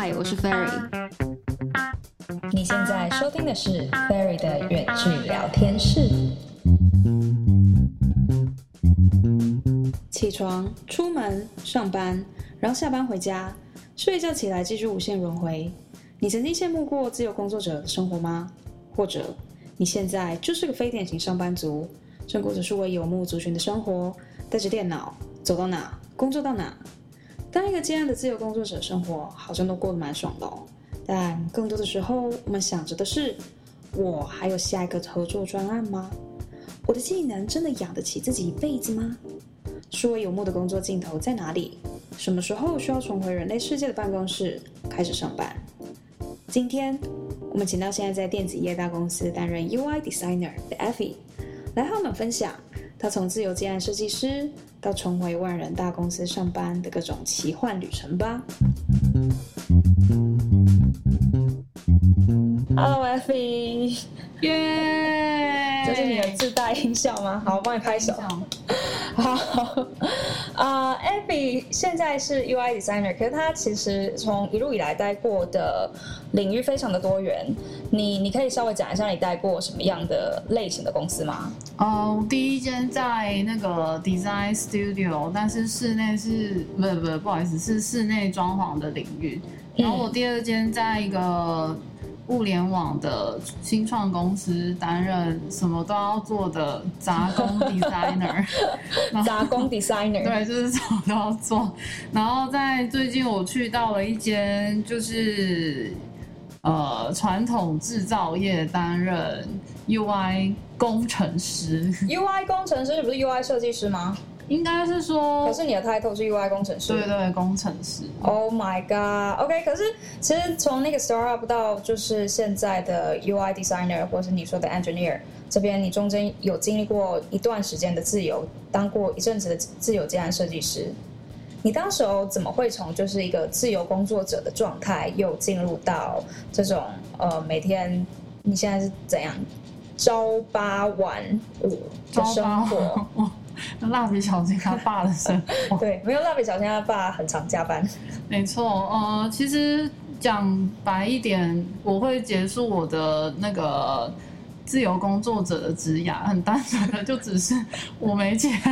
嗨，我是 Ferry。你现在收听的是 Ferry 的远距聊天室。起床、出门、上班，然后下班回家，睡一觉起来继续无限轮回。你曾经羡慕过自由工作者的生活吗？或者你现在就是个非典型上班族，正过着数位游牧族群的生活，带着电脑走到哪工作到哪？当一个这样的自由工作者，生活好像都过得蛮爽的哦。但更多的时候，我们想着的是：我还有下一个合作专案吗？我的技能真的养得起自己一辈子吗？数位游牧的工作尽头在哪里？什么时候需要重回人类世界的办公室开始上班？今天我们请到现在在电子业大公司担任 UI designer 的 Effie，来和我们分享。他从自由接案设计师到重回万人大公司上班的各种奇幻旅程吧。Hello，Effy，耶！这是你的自带音效吗？好，我帮你拍手。好，啊、uh,，Effy 现在是 UI designer，可是他其实从一路以来待过的领域非常的多元。你你可以稍微讲一下你待过什么样的类型的公司吗？哦，第一间在那个 design studio，但是室内是不不不，不好意思，是室内装潢的领域。然后我第二间在一个。物联网的新创公司，担任什么都要做的杂工 designer，杂工 designer，对，就是什么都要做。然后在最近，我去到了一间就是呃传统制造业，担任 UI 工程师。UI 工程师，不是 UI 设计师吗？应该是说，可是你的 title 是 UI 工程师。对对，工程师。Oh my god！OK，、okay, 可是其实从那个 startup 到就是现在的 UI designer，或是你说的 engineer 这边，你中间有经历过一段时间的自由，当过一阵子的自由接案设计师。你当时候怎么会从就是一个自由工作者的状态，又进入到这种呃每天你现在是怎样朝八晚五的生活？蜡笔小新他爸的生活，对，没有蜡笔小新他爸很常加班。没错，呃，其实讲白一点，我会结束我的那个自由工作者的职涯，很单纯的，就只是我没钱。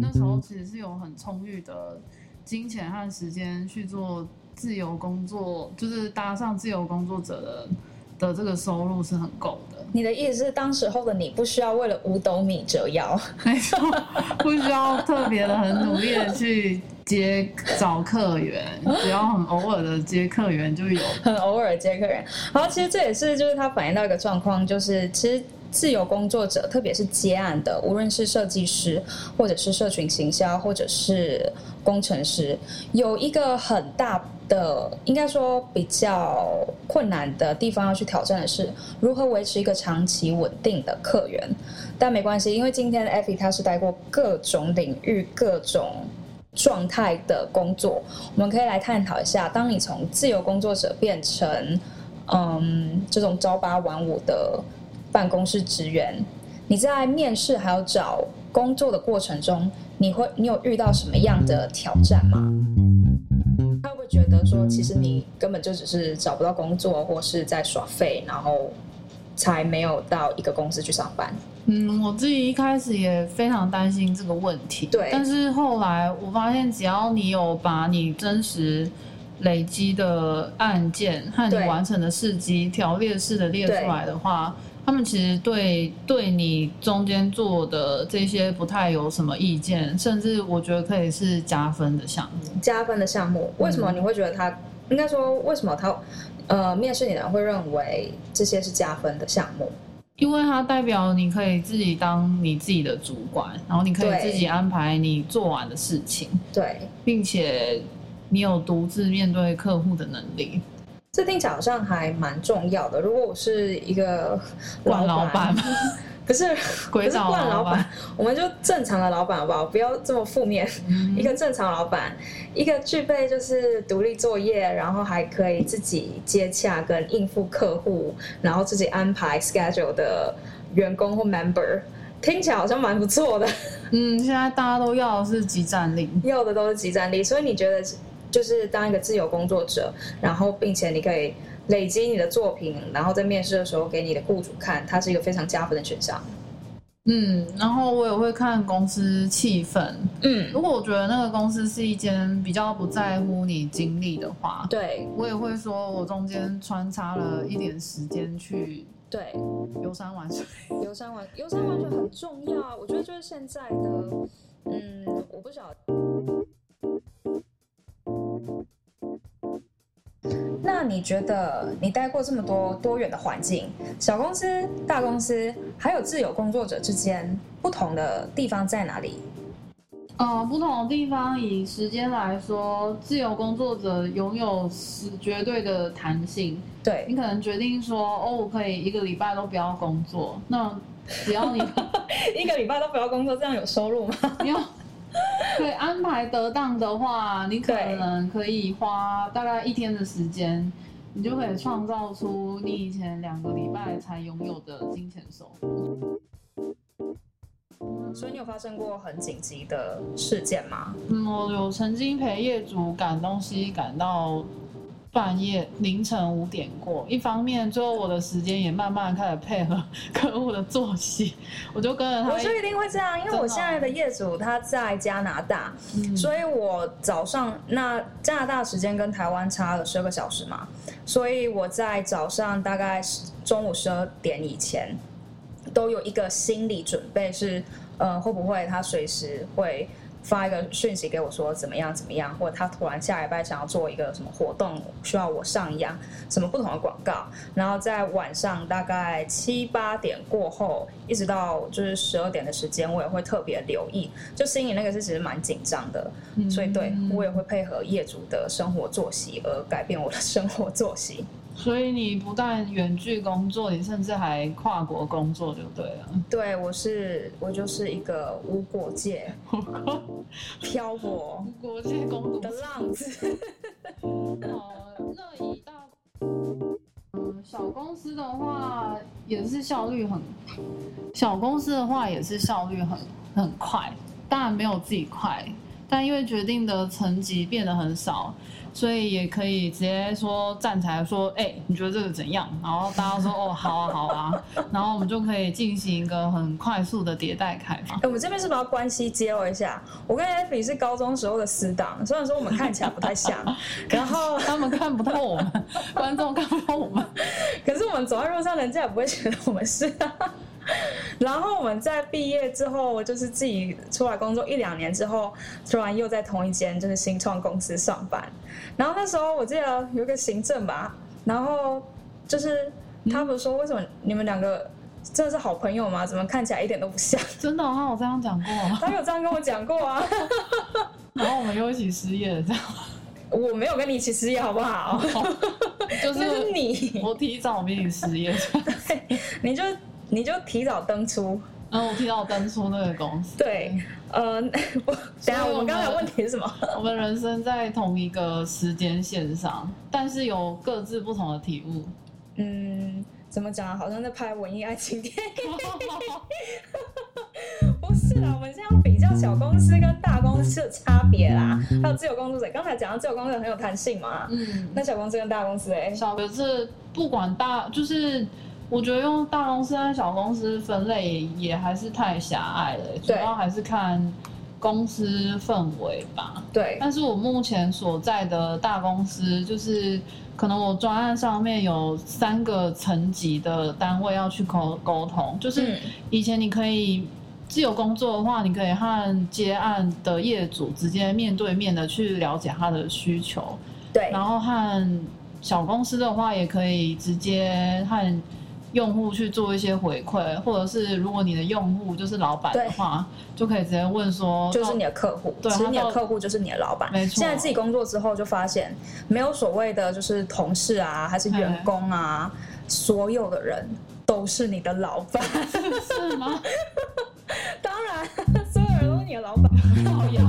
那时候其实是有很充裕的金钱和时间去做自由工作，就是搭上自由工作者的。的这个收入是很够的。你的意思是，当时候的你不需要为了五斗米折腰，没错，不需要特别的很努力的去接找客源，只要很偶尔的接客源就有。很偶尔接客源，然后，其实这也是就是他反映到一个状况，就是其实自由工作者，特别是接案的，无论是设计师，或者是社群行销，或者是工程师，有一个很大。的应该说比较困难的地方要去挑战的是如何维持一个长期稳定的客源，但没关系，因为今天的 Effy 他是待过各种领域、各种状态的工作，我们可以来探讨一下，当你从自由工作者变成嗯这种朝八晚五的办公室职员，你在面试还有找工作的过程中，你会你有遇到什么样的挑战吗？觉得说，其实你根本就只是找不到工作，或是在耍废，然后才没有到一个公司去上班。嗯，我自己一开始也非常担心这个问题。对，但是后来我发现，只要你有把你真实累积的案件和你完成的事迹条列式的列出来的话。他们其实对对你中间做的这些不太有什么意见，甚至我觉得可以是加分的项目。加分的项目，为什么你会觉得他、嗯、应该说为什么他呃面试你的人会认为这些是加分的项目？因为它代表你可以自己当你自己的主管，然后你可以自己安排你做完的事情，对，并且你有独自面对客户的能力。这听起来好像还蛮重要的。如果我是一个老老板，不是 不是惯老板，我们就正常的老板好不好？不要这么负面。嗯、一个正常老板，一个具备就是独立作业，然后还可以自己接洽跟应付客户，然后自己安排 schedule 的员工或 member，听起来好像蛮不错的。嗯，现在大家都要的是集战力，要的都是集战力，所以你觉得就是当一个自由工作者，然后并且你可以累积你的作品，然后在面试的时候给你的雇主看，它是一个非常加分的选项。嗯，然后我也会看公司气氛。嗯，如果我觉得那个公司是一间比较不在乎你经历的话，对，我也会说我中间穿插了一点时间去对游山玩水。游山玩游山玩水很重要啊，我觉得就是现在的，嗯，我不晓得。那你觉得你待过这么多多元的环境，小公司、大公司，还有自由工作者之间不同的地方在哪里？呃，不同的地方，以时间来说，自由工作者拥有是绝对的弹性。对，你可能决定说，哦，我可以一个礼拜都不要工作，那只要你 一个礼拜都不要工作，这样有收入吗？你要。对，安排得当的话，你可能可以花大概一天的时间，你就可以创造出你以前两个礼拜才拥有的金钱收入。所以你有发生过很紧急的事件吗？嗯，我有曾经陪业主赶东西赶到。半夜凌晨五点过，一方面最后我的时间也慢慢开始配合客户的作息，我就跟着他。我就一定会这样，因为我现在的业主他在加拿大，嗯、所以我早上那加拿大时间跟台湾差了十二个小时嘛，所以我在早上大概中午十二点以前都有一个心理准备是，是呃会不会他随时会。发一个讯息给我说怎么样怎么样，或者他突然下礼拜想要做一个什么活动，需要我上一样什么不同的广告，然后在晚上大概七八点过后，一直到就是十二点的时间，我也会特别留意，就心里那个是其实蛮紧张的，嗯、所以对我也会配合业主的生活作息而改变我的生活作息。所以你不但远距工作，你甚至还跨国工作，就对了。对，我是我就是一个无国界漂泊 无国界工作的浪子。好，那以大嗯小公司的话也是效率很，小公司的话也是效率很很快，当然没有自己快，但因为决定的层级变得很少。所以也可以直接说站起来说，哎、欸，你觉得这个怎样？然后大家说，哦，好啊，好啊，然后我们就可以进行一个很快速的迭代开发。哎、欸，我们这边是不是要关系揭露一下？我跟 Effy 是高中时候的死党，虽然说我们看起来不太像，然后 他们看不到我们，观众看不到我们，可是我们走在路上，人家也不会觉得我们是。然后我们在毕业之后，我就是自己出来工作一两年之后，突然又在同一间就是新创公司上班。然后那时候我记得有个行政吧，然后就是他们说，为什么你们两个真的是好朋友吗？怎么看起来一点都不像？真的，他有这样讲过，他有这样跟我讲过啊。然后我们又一起失业了，这样。我没有跟你一起失业，好不好？就是，是你，我提早比你失业，对，你就。你就提早登出，嗯，我提早登出那个公司。对，呃，我等下我们刚才问题是什么？我们人生在同一个时间线上，但是有各自不同的体悟。嗯，怎么讲？好像在拍文艺爱情电影。不是啦，我们现在要比较小公司跟大公司的差别啦，还有自由工作者。刚才讲到自由工作者很有弹性嘛，嗯，那小公司跟大公司哎，小的是不管大就是。我觉得用大公司和小公司分类也还是太狭隘了，主要还是看公司氛围吧。对，但是我目前所在的大公司，就是可能我专案上面有三个层级的单位要去沟沟通，就是以前你可以自由工作的话，你可以和接案的业主直接面对面的去了解他的需求。对，然后和小公司的话，也可以直接和用户去做一些回馈，或者是如果你的用户就是老板的话，就可以直接问说，就是你的客户，对，其实你的客户就是你的老板。没错。现在自己工作之后就发现，没有所谓的就是同事啊，还是员工啊，所有的人都是你的老板，是吗？当然，所有人都是你的老板。好呀，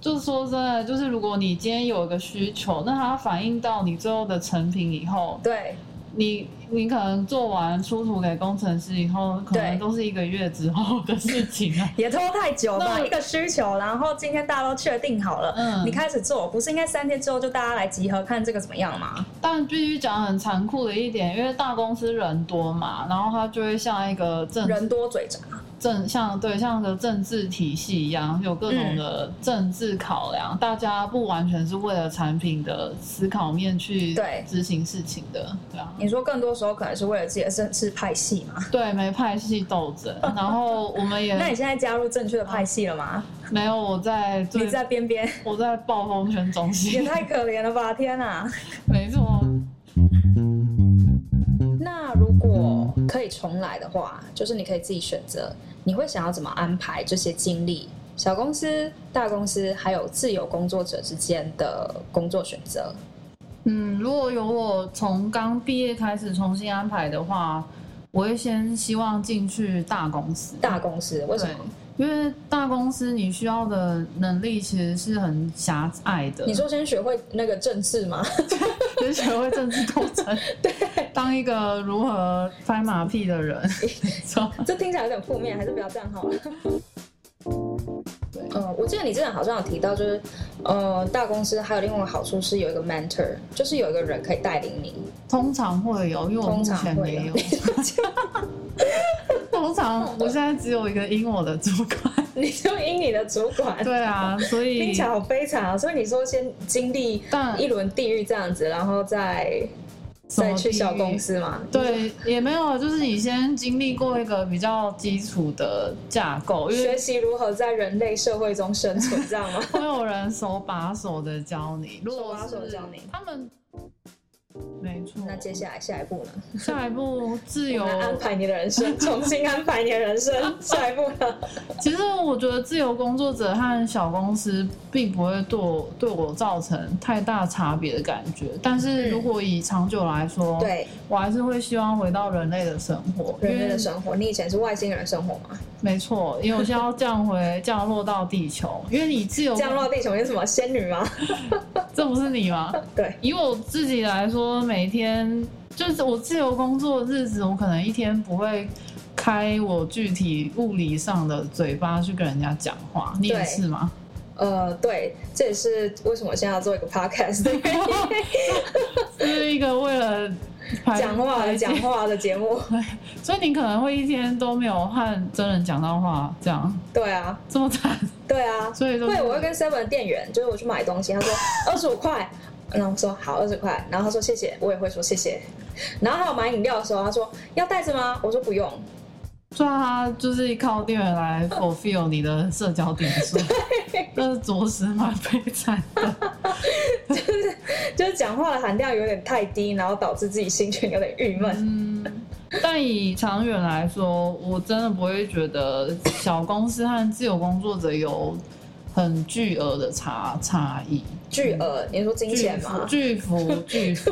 就是说真的，就是如果你今天有一个需求，那它反映到你最后的成品以后，对，你你可能做完出图给工程师以后，可能都是一个月之后的事情了，也拖太久吧？一个需求，然后今天大家都确定好了，嗯，你开始做，不是应该三天之后就大家来集合看这个怎么样吗？但必须讲很残酷的一点，因为大公司人多嘛，然后他就会像一个正人多嘴杂。政像对像个政治体系一样，有各种的政治考量，嗯、大家不完全是为了产品的思考面去执行事情的，对，对啊。你说更多时候可能是为了自己的政治派系嘛？对，没派系斗争。然后我们也 那你现在加入正确的派系了吗？啊、没有，我在。你在边边？我在暴风圈中心。也太可怜了吧！天啊！没错。重来的话，就是你可以自己选择。你会想要怎么安排这些经历？小公司、大公司，还有自由工作者之间的工作选择？嗯，如果有我从刚毕业开始重新安排的话，我会先希望进去大公司。大公司为什么？因为大公司你需要的能力其实是很狭隘的。你说先学会那个政治吗？先学会政治斗争，对，当一个如何拍马屁的人。这听起来有点负面，还是不要这样好了。对，嗯，我记得你之前好像有提到，就是呃，大公司还有另外一个好处是有一个 mentor，就是有一个人可以带领你。通常会有，因为我目前没有。通常我现在只有一个英我的主管，你就因你的主管。对啊，所以听起来好悲惨啊！所以你说先经历一轮地狱这样子，然后再再去小公司嘛？对，也没有，就是你先经历过一个比较基础的架构，学习如何在人类社会中生存，这样吗？会有人手把手的教你，手把手教你，他们。没错，那接下来下一步呢？下一步自由安排你的人生，重新安排你的人生。下一步呢？其实我觉得自由工作者和小公司并不会对我对我造成太大差别的感觉。但是如果以长久来说，对、嗯、我还是会希望回到人类的生活。人类的生活，你以前是外星人生活吗？没错，因为我现在要降回降落到地球。因为你自由降落到地球，你是什么仙女吗？这不是你吗？对，以我自己来说，每天就是我自由工作的日子，我可能一天不会开我具体物理上的嘴巴去跟人家讲话。你也是吗？呃，对，这也是为什么我现在要做一个 podcast 的原因。这 是一个为了。讲话的讲话的节目，所以你可能会一天都没有和真人讲到话，这样。对啊，这么惨。对啊，所以说，对，我会跟 Seven 的店员，就是我去买东西，他说二十五块，然后我说好二十块，然后他说谢谢，我也会说谢谢。然后还有买饮料的时候，他说要袋子吗？我说不用。虽然他就是靠店员来 fulfill 你的社交点数，但是着实蛮悲惨的。就是就是讲话的含量有点太低，然后导致自己心情有点郁闷。嗯，但以长远来说，我真的不会觉得小公司和自由工作者有很巨额的差差异。巨额，你说金钱吗？巨幅，巨幅。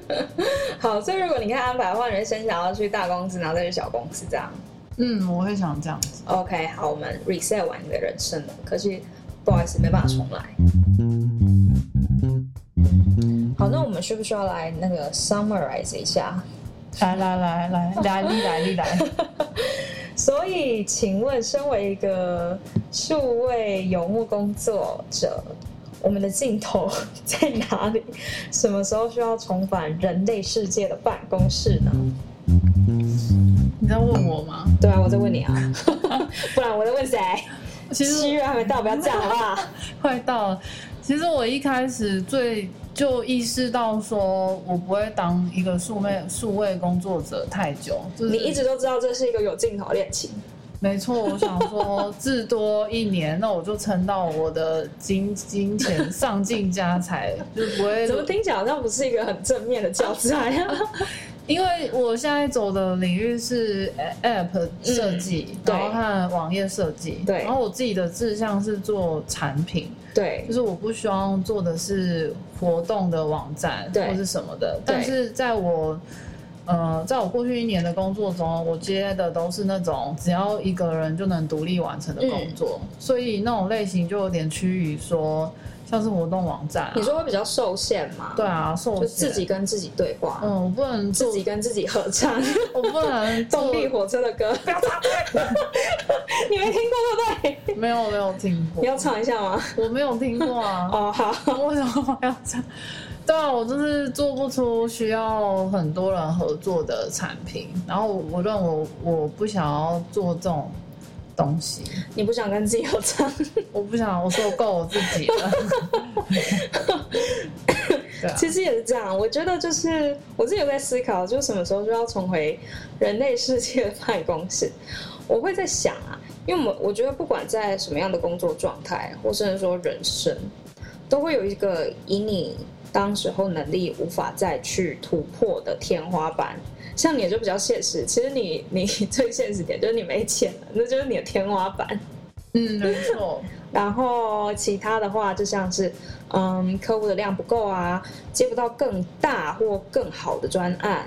好，所以如果你可以安排的话，你会先想要去大公司，然后再去小公司这样。嗯，我会想这样子。OK，好，我们 reset 完你的人生了，可是不好意思，没办法重来。好，那我们需不需要来那个 summarize 一下？来来来来来，你来你来。所以，请问，身为一个数位游牧工作者，我们的尽头在哪里？什么时候需要重返人类世界的办公室呢？你在问我吗？对啊，我在问你啊，不然我在问谁？其实七月还没到，不要这样好不好？快到了。其实我一开始最就意识到说，我不会当一个数位数位工作者太久。就是、你一直都知道这是一个有镜头恋情。没错，我想说，至多一年，那我就撑到我的金金钱上尽家财，就不会。怎么听起来好像不是一个很正面的教材啊？因为我现在走的领域是 App 设计，嗯、然后和网页设计，对。然后我自己的志向是做产品，对，就是我不希望做的是活动的网站，或是什么的。但是在我呃，在我过去一年的工作中，我接的都是那种只要一个人就能独立完成的工作，嗯、所以那种类型就有点趋于说像是活动网站、啊。你说会比较受限吗？对啊，受限。就自己跟自己对话。嗯，我不能自己跟自己合唱。我不能 动力火车的歌。不要唱你没听过对不对？没有没有听过。你要唱一下吗？我没有听过啊。哦好，为什么要唱？对啊，我就是做不出需要很多人合作的产品，然后我认为我我不想要做这种东西。你不想跟自己合唱？我不想，我说够我自己了。啊、其实也是这样，我觉得就是我自己有在思考，就什么时候就要重回人类世界的办公室。我会在想啊，因为我我觉得不管在什么样的工作状态，或甚至说人生，都会有一个以你。当时候能力无法再去突破的天花板，像你也就比较现实。其实你 你最现实点就是你没钱了，那就是你的天花板。嗯，没错。然后其他的话，就像是嗯，客户的量不够啊，接不到更大或更好的专案，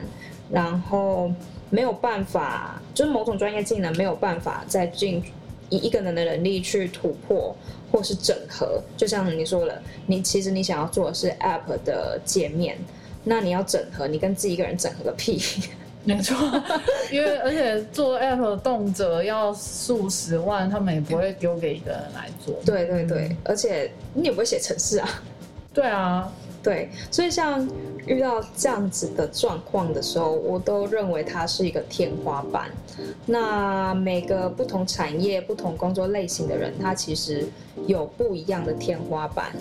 然后没有办法，就是某种专业技能没有办法再进以一个人的能力去突破。或是整合，就像你说了，你其实你想要做的是 App 的界面，那你要整合，你跟自己一个人整合个屁，没错，因为而且做 App 动辄要数十万，他们也不会丢给一个人来做。对对对，而且你也不会写程式啊。对啊。对，所以像遇到这样子的状况的时候，我都认为它是一个天花板。那每个不同产业、不同工作类型的人，他其实有不一样的天花板。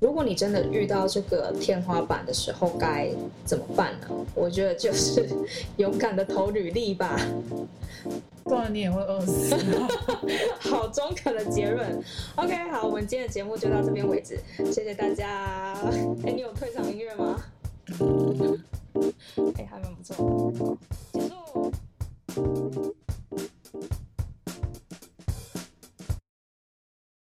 如果你真的遇到这个天花板的时候，该怎么办呢？我觉得就是勇敢的投履历吧。不然你也会饿死。好中肯的结论。OK，好，我们今天的节目就到这边为止，谢谢大家。哎，你有退场音乐吗？哎，还蛮不错。结束。Thank you.